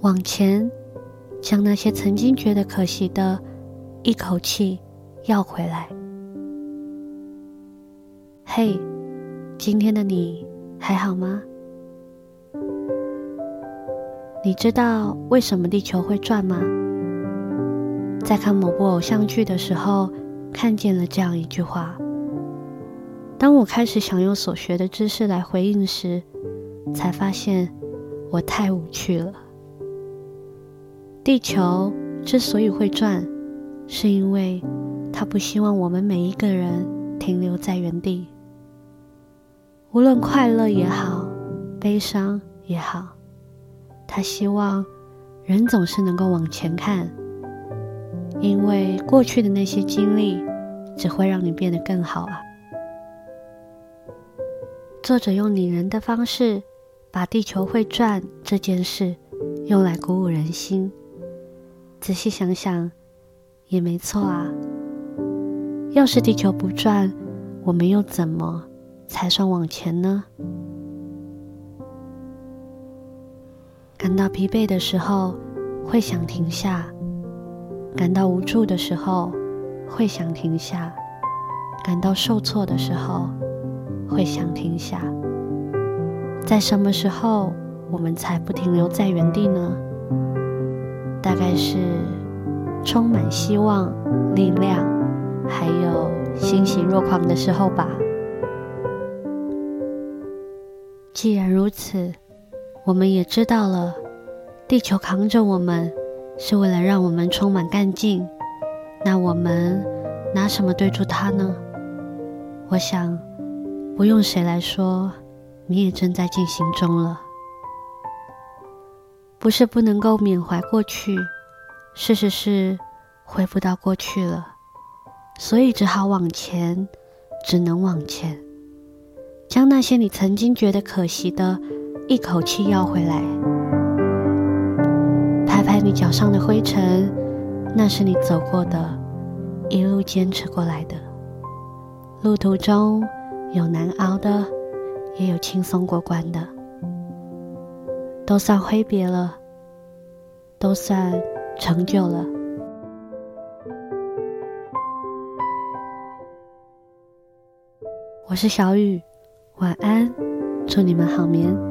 往前，将那些曾经觉得可惜的，一口气要回来。嘿，今天的你还好吗？你知道为什么地球会转吗？在看某部偶像剧的时候，看见了这样一句话。当我开始想用所学的知识来回应时，才发现我太无趣了。地球之所以会转，是因为它不希望我们每一个人停留在原地。无论快乐也好，悲伤也好，它希望人总是能够往前看。因为过去的那些经历，只会让你变得更好啊。作者用拟人的方式，把地球会转这件事用来鼓舞人心。仔细想想，也没错啊。要是地球不转，我们又怎么才算往前呢？感到疲惫的时候，会想停下。感到无助的时候，会想停下；感到受挫的时候，会想停下。在什么时候，我们才不停留在原地呢？大概是充满希望、力量，还有欣喜若狂的时候吧。既然如此，我们也知道了，地球扛着我们。是为了让我们充满干劲，那我们拿什么对住它呢？我想，不用谁来说，你也正在进行中了。不是不能够缅怀过去，事实是回不到过去了，所以只好往前，只能往前，将那些你曾经觉得可惜的，一口气要回来。拍拍你脚上的灰尘，那是你走过的，一路坚持过来的。路途中有难熬的，也有轻松过关的，都算挥别了，都算成就了。我是小雨，晚安，祝你们好眠。